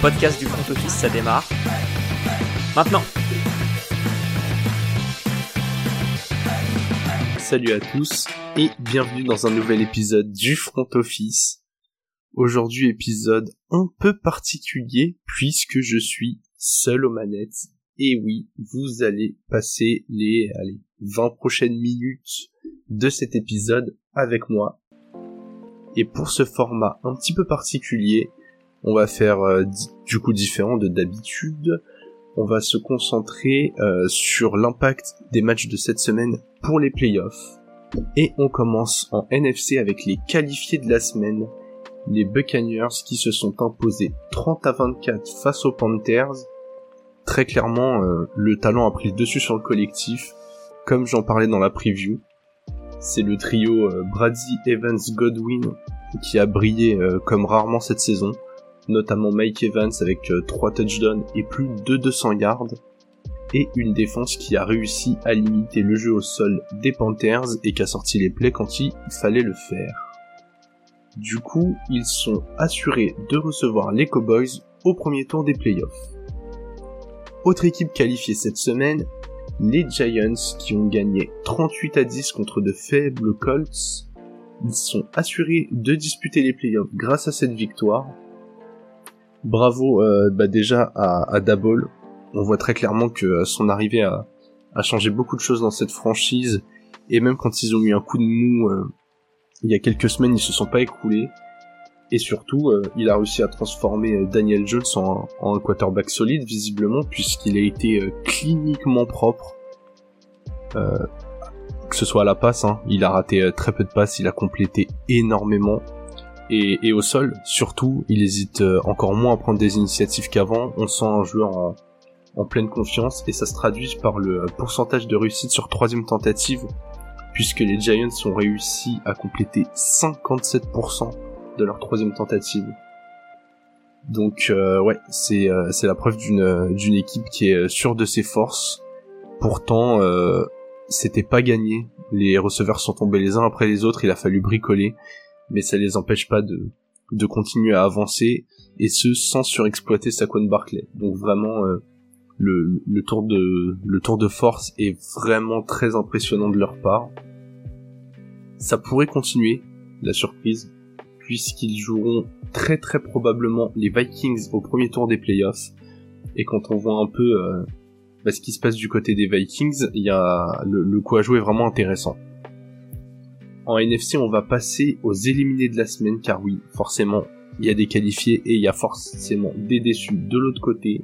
podcast du front office, ça démarre. Maintenant Salut à tous et bienvenue dans un nouvel épisode du front office. Aujourd'hui épisode un peu particulier puisque je suis seul aux manettes. Et oui, vous allez passer les allez, 20 prochaines minutes de cet épisode avec moi. Et pour ce format un petit peu particulier, on va faire euh, du coup différent de d'habitude. On va se concentrer euh, sur l'impact des matchs de cette semaine pour les playoffs. Et on commence en NFC avec les qualifiés de la semaine, les Buccaneers qui se sont imposés 30 à 24 face aux Panthers. Très clairement, euh, le talent a pris le dessus sur le collectif, comme j'en parlais dans la preview. C'est le trio Brady, Evans, Godwin qui a brillé comme rarement cette saison notamment Mike Evans avec 3 euh, touchdowns et plus de 200 yards, et une défense qui a réussi à limiter le jeu au sol des Panthers et qui a sorti les plays quand il fallait le faire. Du coup, ils sont assurés de recevoir les Cowboys au premier tour des playoffs. Autre équipe qualifiée cette semaine, les Giants qui ont gagné 38 à 10 contre de faibles Colts. Ils sont assurés de disputer les playoffs grâce à cette victoire bravo euh, bah déjà à, à Dabol. On voit très clairement que euh, son arrivée a, changé beaucoup de choses dans cette franchise. Et même quand ils ont eu un coup de mou euh, il y a quelques semaines, ils se sont pas écroulés. Et surtout, il a réussi à transformer Daniel Jones en, en quarterback solide, visiblement, puisqu'il a été cliniquement propre. que ce soit à la passe, hein, il a raté très peu de passes, il a complété énormément. Et, au sol, surtout, il hésite euh, encore moins à prendre des initiatives qu'avant. On sent un joueur en, pleine confiance et ça se traduit par le euh, pourcentage de réussite sur troisième tentative, puisque les Giants ont réussi à compléter 57% de leur troisième tentative. Donc euh, ouais, c'est c'est la preuve d'une d'une équipe qui est sûre de ses forces. Pourtant, c'était pas gagné. Les receveurs sont tombés les uns après les autres. Il a fallu bricoler mais ça les empêche pas de, de continuer à avancer, et ce sans surexploiter Saquon Barclay. Donc vraiment, euh, le, le, tour de, le tour de force est vraiment très impressionnant de leur part. Ça pourrait continuer, la surprise, puisqu'ils joueront très très probablement les Vikings au premier tour des playoffs. Et quand on voit un peu euh, bah, ce qui se passe du côté des Vikings, il y a le, le coup à jouer vraiment intéressant. En NFC, on va passer aux éliminés de la semaine, car oui, forcément, il y a des qualifiés et il y a forcément des déçus de l'autre côté.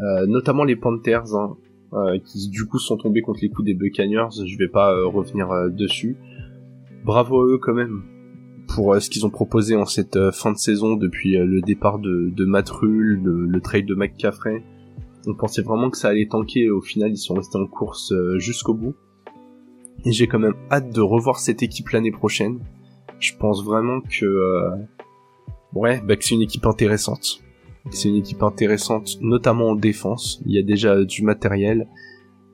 Euh, notamment les Panthers, hein, euh, qui du coup sont tombés contre les coups des Buccaneers. Je vais pas euh, revenir dessus. Bravo à eux quand même pour ce qu'ils ont proposé en cette fin de saison depuis le départ de, de Rule, le, trade de McCaffrey. On pensait vraiment que ça allait tanker et au final ils sont restés en course jusqu'au bout. Et j'ai quand même hâte de revoir cette équipe l'année prochaine. Je pense vraiment que euh, ouais, bah c'est une équipe intéressante. C'est une équipe intéressante, notamment en défense. Il y a déjà du matériel.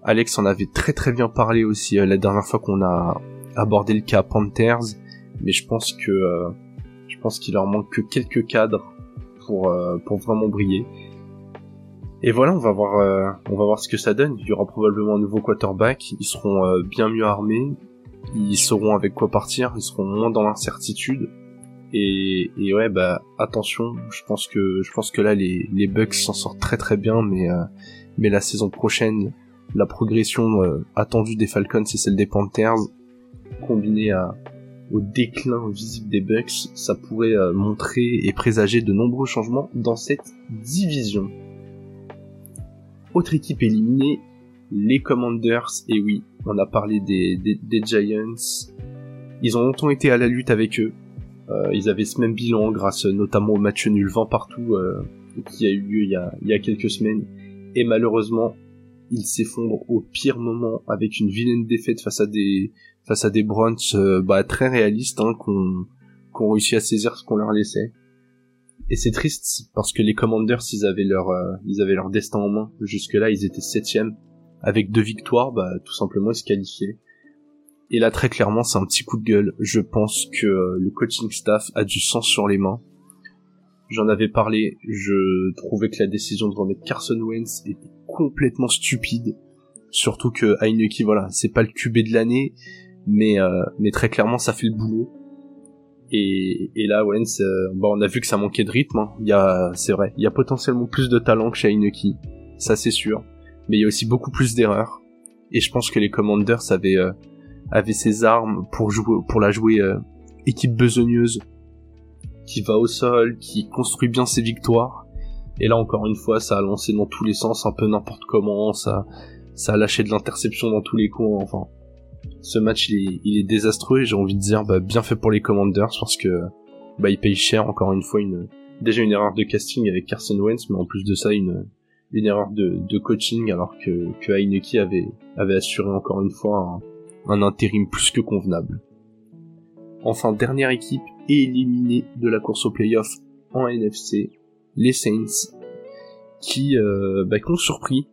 Alex en avait très très bien parlé aussi euh, la dernière fois qu'on a abordé le cas Panthers, mais je pense que euh, je pense qu'il leur manque que quelques cadres pour pour vraiment briller. Et voilà, on va voir, euh, on va voir ce que ça donne. Il y aura probablement un nouveau quarterback. Ils seront euh, bien mieux armés. Ils sauront avec quoi partir. Ils seront moins dans l'incertitude. Et, et ouais, bah attention. Je pense que, je pense que là les les Bucks s'en sortent très très bien, mais euh, mais la saison prochaine, la progression attendue des Falcons et celle des Panthers, combinée à au déclin visible des Bucks, ça pourrait montrer et présager de nombreux changements dans cette division. Autre équipe éliminée, les Commanders, et oui, on a parlé des, des, Giants. Ils ont longtemps été à la lutte avec eux. Euh, ils avaient ce même bilan grâce notamment au match nul 20 partout euh, qui a eu lieu il y a, il y a quelques semaines. Et malheureusement, ils s'effondrent au pire moment avec une vilaine défaite face à des face à des Browns euh, bah, très réalistes hein, qu'on qu'on réussi à saisir ce qu'on leur laissait. Et c'est triste parce que les Commanders, ils avaient leur, euh, ils avaient leur destin en main. Jusque là, ils étaient septième avec deux victoires, bah tout simplement ils se qualifiaient. Et là, très clairement, c'est un petit coup de gueule. Je pense que euh, le coaching staff a du sang sur les mains. J'en avais parlé, je trouvais que la décision de remettre Carson Wentz était complètement stupide. Surtout que Heineke, voilà, c'est pas le QB de l'année, mais euh, mais très clairement ça fait le boulot. Et, et là, euh, bon, on a vu que ça manquait de rythme. Hein. Y a, c'est vrai, il y a potentiellement plus de talent que chez ça c'est sûr. Mais il y a aussi beaucoup plus d'erreurs. Et je pense que les Commanders avaient euh, avaient ses armes pour jouer, pour la jouer euh, équipe besogneuse, qui va au sol, qui construit bien ses victoires. Et là encore une fois, ça a lancé dans tous les sens, un peu n'importe comment, ça, ça a lâché de l'interception dans tous les coins. Enfin, ce match il est, désastreux et j'ai envie de dire bah, bien fait pour les Commanders parce que bah ils payent cher encore une fois déjà une erreur de casting avec Carson Wentz, mais en plus de ça une erreur de, coaching alors que que avait assuré encore une fois un, un intérim plus que convenable. Enfin, dernière équipe éliminée de la course au playoff en NFC, les Saints, qui, euh, bah, qui ont surpris.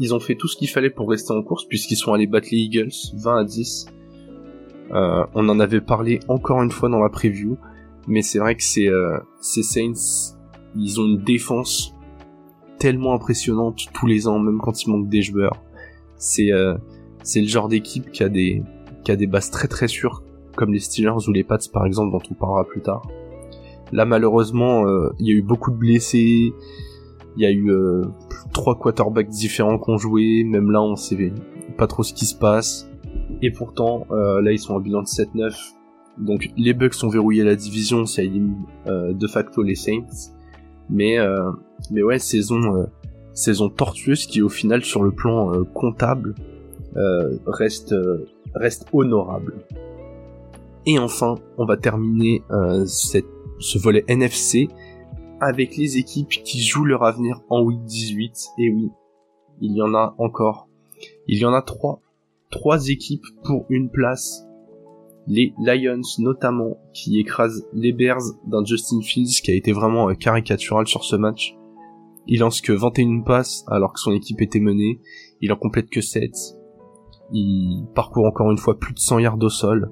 Ils ont fait tout ce qu'il fallait pour rester en course puisqu'ils sont allés battre les Eagles 20 à 10. Euh, on en avait parlé encore une fois dans la preview, mais c'est vrai que euh, ces Saints, ils ont une défense tellement impressionnante tous les ans, même quand il manque des joueurs. C'est euh, c'est le genre d'équipe qui a des qui a des bases très très sûres comme les Steelers ou les Pats par exemple dont on parlera plus tard. Là malheureusement euh, il y a eu beaucoup de blessés, il y a eu euh, trois quarterbacks différents qui ont joué, même là on sait pas trop ce qui se passe. Et pourtant euh, là ils sont en bilan de 7-9. Donc les Bucks ont verrouillé la division, ça élimine de facto les Saints. Mais mais ouais saison saison tortueuse qui au final sur le plan comptable reste reste honorable. Et enfin, on va terminer euh, cette, ce volet NFC avec les équipes qui jouent leur avenir en week 18. Et oui, il y en a encore. Il y en a trois. Trois équipes pour une place. Les Lions notamment, qui écrasent les Bears d'un Justin Fields qui a été vraiment euh, caricatural sur ce match. Il lance que 21 passes alors que son équipe était menée. Il en complète que 7. Il parcourt encore une fois plus de 100 yards au sol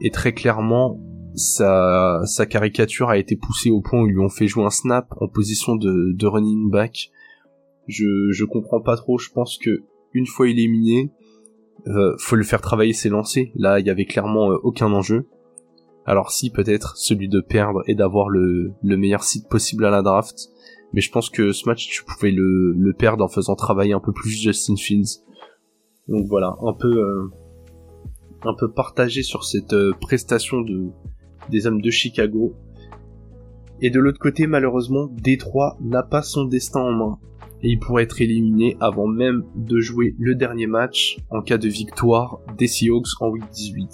et très clairement sa, sa caricature a été poussée au point où ils lui ont fait jouer un snap en position de, de running back. Je, je comprends pas trop, je pense que une fois éliminé, euh, faut le faire travailler ses lancers. Là, il y avait clairement euh, aucun enjeu. Alors si peut-être celui de perdre et d'avoir le, le meilleur site possible à la draft, mais je pense que ce match tu pouvais le, le perdre en faisant travailler un peu plus Justin Fields. Donc voilà, un peu euh, un peu partagé sur cette euh, prestation de des hommes de Chicago. Et de l'autre côté, malheureusement, Détroit n'a pas son destin en main. Et il pourrait être éliminé avant même de jouer le dernier match en cas de victoire des Seahawks en week 18.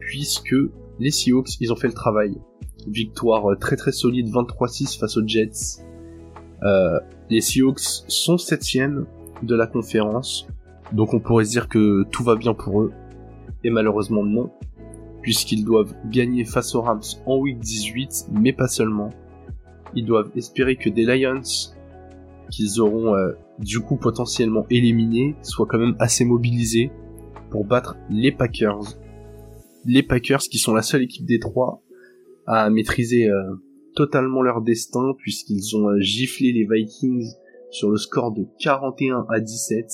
Puisque les Seahawks, ils ont fait le travail. Victoire euh, très très solide 23-6 face aux Jets. Euh, les Seahawks sont septième de la conférence. Donc on pourrait se dire que tout va bien pour eux. Et malheureusement non, puisqu'ils doivent gagner face aux Rams en week 18, mais pas seulement. Ils doivent espérer que des Lions, qu'ils auront euh, du coup potentiellement éliminés, soient quand même assez mobilisés pour battre les Packers. Les Packers qui sont la seule équipe des trois à maîtriser euh, totalement leur destin puisqu'ils ont euh, giflé les Vikings sur le score de 41 à 17.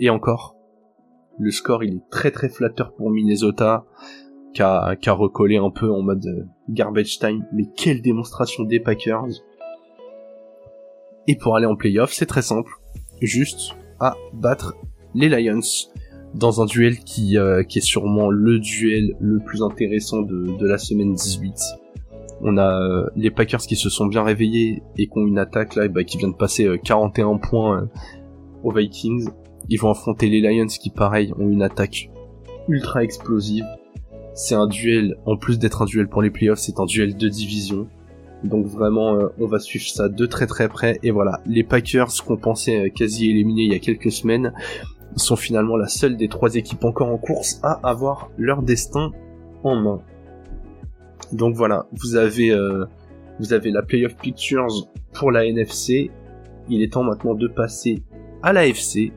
Et encore, le score, il est très très flatteur pour Minnesota, qui a recollé un peu en mode euh, garbage time. Mais quelle démonstration des Packers Et pour aller en playoff, c'est très simple. Juste à battre les Lions dans un duel qui, euh, est sûrement le duel le plus intéressant de, de la semaine 18. On a euh, les Packers qui se sont bien réveillés et qui ont une attaque là bah, qui vient de passer 41 points aux Vikings ils vont affronter les Lions qui, pareil, ont une attaque ultra explosive. C'est un duel, en plus d'être un duel pour les playoffs, c'est un duel de division. Donc vraiment, euh, on va suivre ça de très très près. Et voilà, les Packers qu'on pensait euh, quasi éliminés il y a quelques semaines sont finalement la seule des trois équipes encore en course à avoir leur destin en main. Donc voilà, vous avez euh, vous avez la playoff pictures pour la NFC. Il est temps maintenant de passer à la FC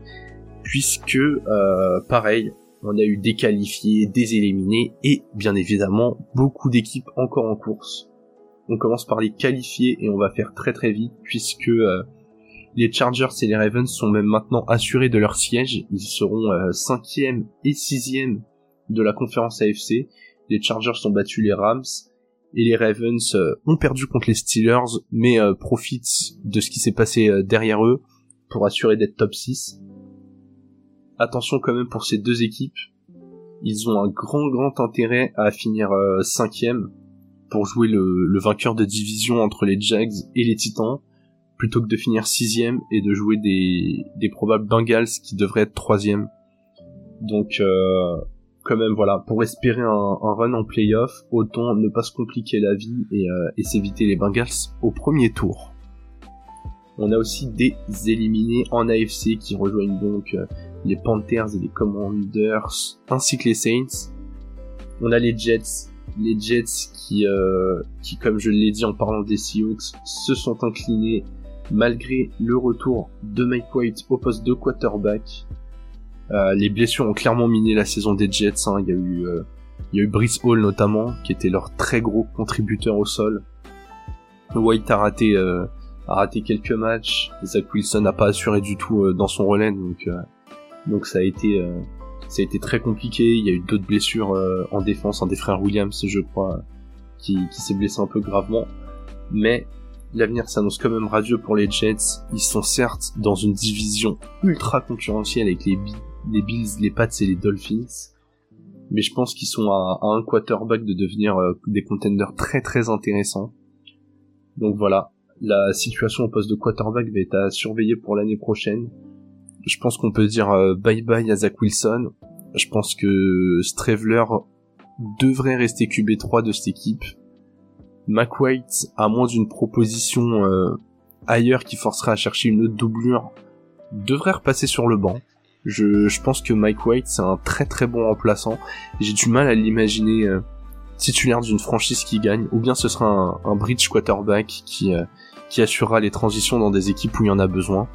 puisque euh, pareil, on a eu des qualifiés, des éliminés et bien évidemment beaucoup d'équipes encore en course. On commence par les qualifier et on va faire très très vite puisque euh, les Chargers et les Ravens sont même maintenant assurés de leur siège. Ils seront euh, cinquième et sixième de la conférence AFC. Les Chargers ont battu les Rams et les Ravens euh, ont perdu contre les Steelers mais profitent de ce qui s'est passé derrière eux pour assurer d'être top 6. Attention quand même pour ces deux équipes. Ils ont un grand grand intérêt à finir cinquième pour jouer le, vainqueur de division entre les Jags et les Titans, plutôt que de finir sixième et de jouer des, des probables Bengals qui devraient être troisième. Donc euh, quand même voilà, pour espérer un, run en playoff, autant ne pas se compliquer la vie et, euh, et s'éviter les Bengals au premier tour. On a aussi des éliminés en AFC qui rejoignent donc euh, les Panthers et les Commanders ainsi que les Saints. On a les Jets les Jets qui, euh, qui comme je l'ai dit en parlant des Seahawks, se sont inclinés malgré le retour de Mike White au poste de quarterback. Euh, les blessures ont clairement miné la saison des Jets. Hein. Il y a eu, euh, il y a eu Brice Hall notamment, qui était leur très gros contributeur au sol. White a raté, a raté quelques matchs. Zach Wilson n'a pas assuré du tout dans son relais, donc, donc ça a été, ça a été très compliqué. Il y a eu d'autres blessures euh, en défense, un des frères Williams, je crois, qui, s'est blessé un peu gravement. Mais l'avenir s'annonce quand même radieux pour les Jets. Ils sont certes dans une division ultra concurrentielle avec les, Bills, les Pats et les Dolphins. Mais je pense qu'ils sont à, un quarterback de devenir euh, des contenders très très intéressants. Donc voilà, la situation au poste de quarterback va être à surveiller pour l'année prochaine je pense qu'on peut dire euh, bye bye à Zach Wilson. Je pense que Stravler devrait rester QB3 de cette équipe. McWhite, à moins d'une proposition euh, ailleurs qui forcerait à chercher une autre doublure, devrait repasser sur le banc. Je, pense que Mike White c'est un très très bon remplaçant. J'ai du mal à l'imaginer euh, titulaire d'une franchise qui gagne, ou bien ce sera un, un bridge quarterback qui, qui assurera les transitions dans des équipes où il y en a besoin.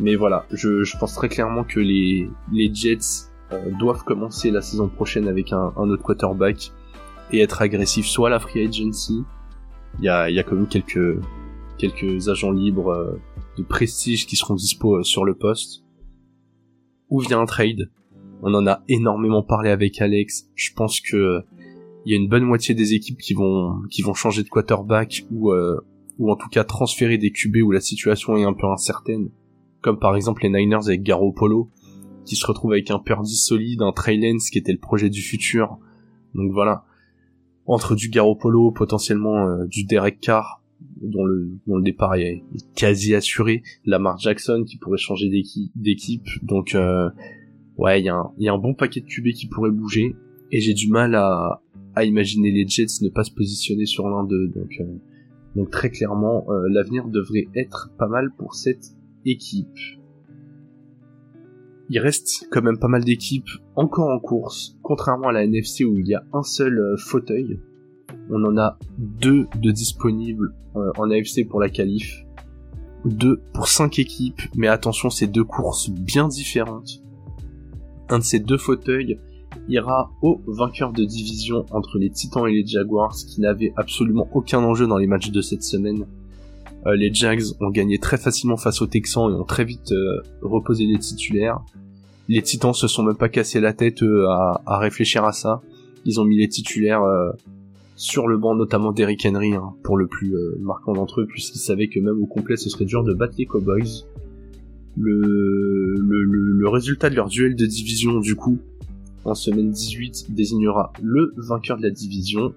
Mais voilà, je, je pense très clairement que les, les Jets euh, doivent commencer la saison prochaine avec un, un, autre quarterback et être agressifs soit à la free agency, il y a, y a quand même quelques, quelques agents libres euh, de prestige qui seront dispo euh, sur le poste, ou via un trade. On en a énormément parlé avec Alex. Je pense que il y a une bonne moitié des équipes qui vont qui vont changer de quarterback ou ou en tout cas transférer des QB où la situation est un peu incertaine comme par exemple les Niners avec Garoppolo, qui se retrouvent avec un Purdy solide, un Trey Lance qui était le projet du futur. Donc voilà, entre du Garoppolo, potentiellement euh, du Derek Carr, dont le, dont le départ est, quasi assuré, Lamar Jackson qui pourrait changer d'équipe, donc euh, ouais, il y, y a un bon paquet de QB qui pourrait bouger, et j'ai du mal à, à imaginer les Jets ne pas se positionner sur l'un d'eux, donc, euh, donc très clairement, l'avenir devrait être pas mal pour cette équipe. Il reste quand même pas mal d'équipes encore en course, contrairement à la NFC où il y a un seul euh, fauteuil. On en a deux de disponibles euh, en AFC pour la qualif, deux pour cinq équipes, mais attention, c'est deux courses bien différentes. Un de ces deux fauteuils ira au vainqueur de division entre les Titans et les Jaguars qui n'avaient absolument aucun enjeu dans les matchs de cette semaine euh, les Jags ont gagné très facilement face aux Texans et ont très vite euh, reposé les titulaires. Les Titans se sont même pas cassé la tête à, réfléchir à ça. Ils ont mis les titulaires euh, sur le banc, notamment d'Eric Henry, hein, pour le plus marquant d'entre eux, puisqu'ils savaient que même au complet ce serait dur de battre les Cowboys. Le, résultat de leur duel de division, du coup, en semaine 18, désignera le vainqueur de la division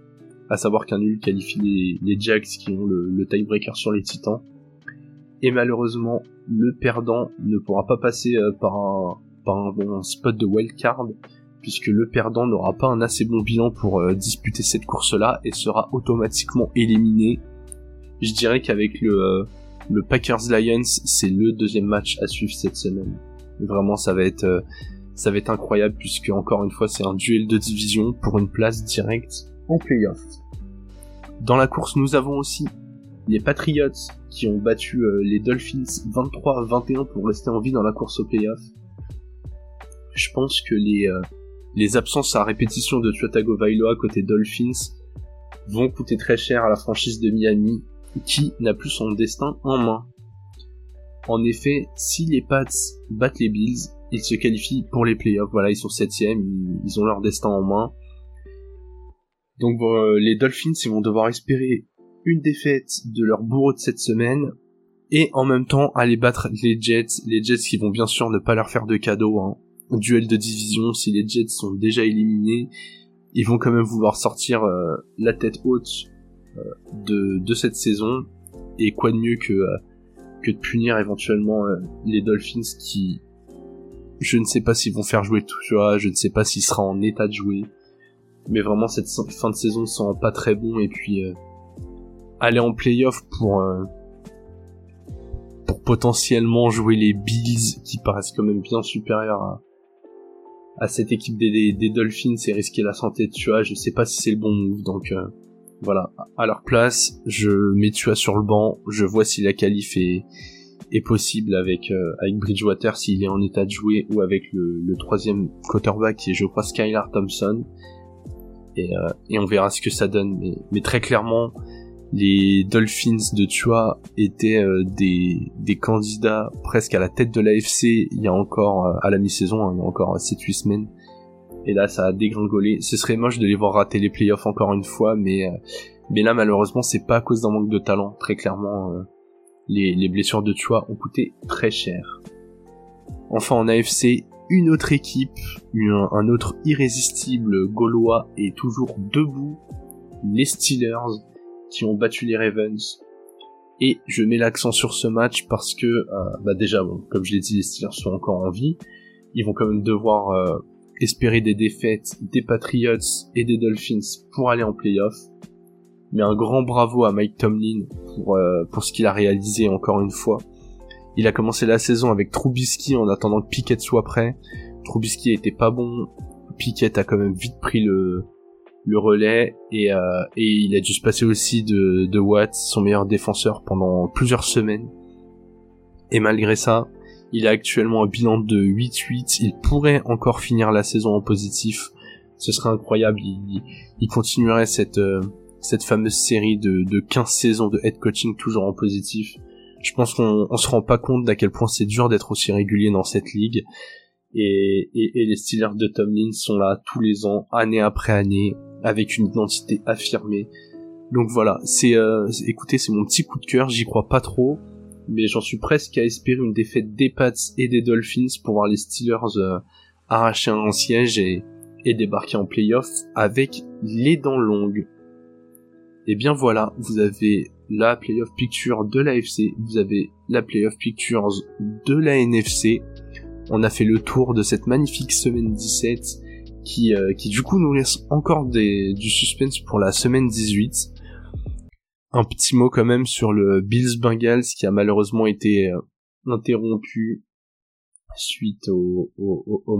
à savoir qu'un nul qualifie les, les Jags qui ont le, tiebreaker sur les Titans. Et malheureusement, le perdant ne pourra pas passer euh, par, un, par un, spot de wildcard, puisque le perdant n'aura pas un assez bon bilan pour euh, disputer cette course-là et sera automatiquement éliminé. Je dirais qu'avec le, euh, le Packers Lions, c'est le deuxième match à suivre cette semaine. Vraiment, ça va être ça va être incroyable puisque encore une fois, c'est un duel de division pour une place directe en playoff. Dans la course, nous avons aussi les Patriots qui ont battu euh, les Dolphins 23 à 21 pour rester en vie dans la course au playoff. Je pense que les, euh, absences à répétition de Tua Tagovailoa côté Dolphins vont coûter très cher à la franchise de Miami qui n'a plus son destin en main. En effet, si les Pats battent les Bills, ils se qualifient pour les playoffs. Voilà, ils sont septièmes, ils ont leur destin en main. Donc euh, les Dolphins, ils vont devoir espérer une défaite de leur bourreau de cette semaine et en même temps aller battre les Jets. Les Jets qui vont bien sûr ne pas leur faire de cadeau. Hein. Duel de division, si les Jets sont déjà éliminés, ils vont quand même vouloir sortir euh, la tête haute euh, de, de cette saison. Et quoi de mieux que, que de punir éventuellement les Dolphins qui... Je ne sais pas s'ils vont faire jouer tout ça, je ne sais pas s'il sera en état de jouer mais vraiment cette fin de saison sent pas très bon et puis euh, aller en playoff pour euh, pour potentiellement jouer les Bills qui paraissent quand même bien supérieurs à, à cette équipe des, des, Dolphins et risquer la santé de Tua, je sais pas si c'est le bon move donc euh, voilà, à leur place, je mets Tua sur le banc, je vois si la qualif est, est possible avec avec Bridgewater s'il est en état de jouer ou avec le, le troisième quarterback qui est je crois Skylar Thompson euh, et, on verra ce que ça donne. Mais, très clairement, les Dolphins de Tua étaient euh, des, candidats presque à la tête de l'AFC il y a encore euh, à la mi-saison, hein, il y a encore 7-8 semaines. Et là, ça a dégringolé. Ce serait moche de les voir rater les playoffs encore une fois, mais mais là, malheureusement, c'est pas à cause d'un manque de talent. Très clairement, les, les blessures de Tua ont coûté très cher. Enfin, en AFC, une autre équipe, un autre irrésistible gaulois est toujours debout, les Steelers, qui ont battu les Ravens. Et je mets l'accent sur ce match parce que, euh, bah déjà, comme je l'ai dit, les Steelers sont encore en vie. Ils vont quand même devoir euh, espérer des défaites des Patriots et des Dolphins pour aller en playoff. Mais un grand bravo à Mike Tomlin pour, euh, pour ce qu'il a réalisé encore une fois. Il a commencé la saison avec Trubisky en attendant que Pickett soit prêt. Trubisky était pas bon. Pickett a quand même vite pris le, le relais et, euh, et il a dû se passer aussi de, de Watt, son meilleur défenseur, pendant plusieurs semaines. Et malgré ça, il a actuellement un bilan de 8-8. Il pourrait encore finir la saison en positif. Ce serait incroyable. Il, il continuerait cette, euh, cette fameuse série de, de 15 saisons de head coaching toujours en positif je pense qu'on on se rend pas compte d'à quel point c'est dur d'être aussi régulier dans cette ligue. Et, les Steelers de Tomlin sont là tous les ans, année après année, avec une identité affirmée. Donc voilà, c'est euh, écoutez, c'est mon petit coup de cœur, j'y crois pas trop, mais j'en suis presque à espérer une défaite des Pats et des Dolphins pour voir les Steelers euh, arracher un siège et, et débarquer en playoff avec les dents longues. Et bien voilà, vous avez la playoff picture de l'AFC, vous avez la playoff pictures de la NFC. On a fait le tour de cette magnifique semaine 17 qui, euh, qui du coup nous laisse encore du suspense pour la semaine 18. Un petit mot quand même sur le Bills Bengals qui a malheureusement été euh, interrompu suite au,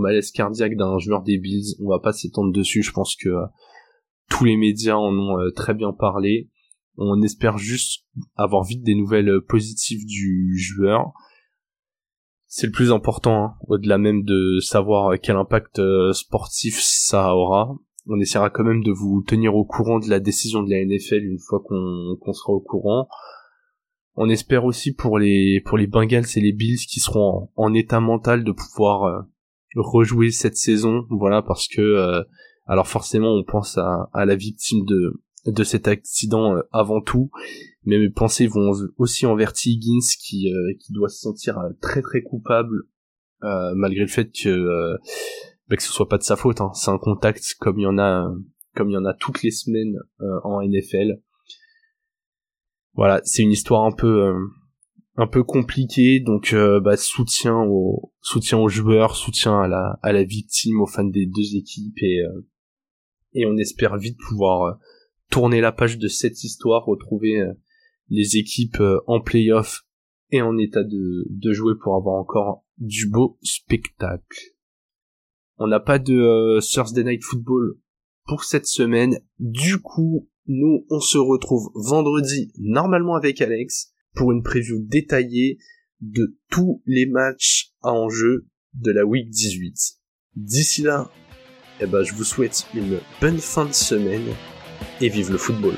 malaise cardiaque d'un joueur des Bills. On va pas s'étendre dessus, je pense que euh, tous les médias en ont très bien parlé. On espère juste avoir vite des nouvelles euh, positives du joueur. C'est le plus important, hein, au-delà même de savoir euh, quel impact euh, sportif ça aura. On essaiera quand même de vous tenir au courant de la décision de la NFL une fois qu'on sera au courant. On espère aussi pour les pour Bengals et les Bills qui seront en, état mental de pouvoir rejouer cette saison, voilà parce que alors forcément on pense à la victime de de cet accident euh, avant tout, mais mes pensées vont aussi envers. Higgins qui, euh, qui doit se sentir euh, très très coupable malgré le fait que bah, que ce soit pas de sa faute. Hein. C'est un contact comme il y en a comme il y en a toutes les semaines en NFL. Voilà, c'est une histoire un peu un peu compliquée, donc bah, soutien au soutien aux joueurs, soutien à la à la victime, aux fans des deux équipes et et on espère vite pouvoir tourner la page de cette histoire, retrouver euh, les équipes euh, en playoff et en état de, de jouer pour avoir encore du beau spectacle. On n'a pas de euh, Thursday Night Football pour cette semaine. Du coup, nous, on se retrouve vendredi, normalement avec Alex, pour une preview détaillée de tous les matchs à enjeu de la Week 18. D'ici là, eh ben, je vous souhaite une bonne fin de semaine et vive le football.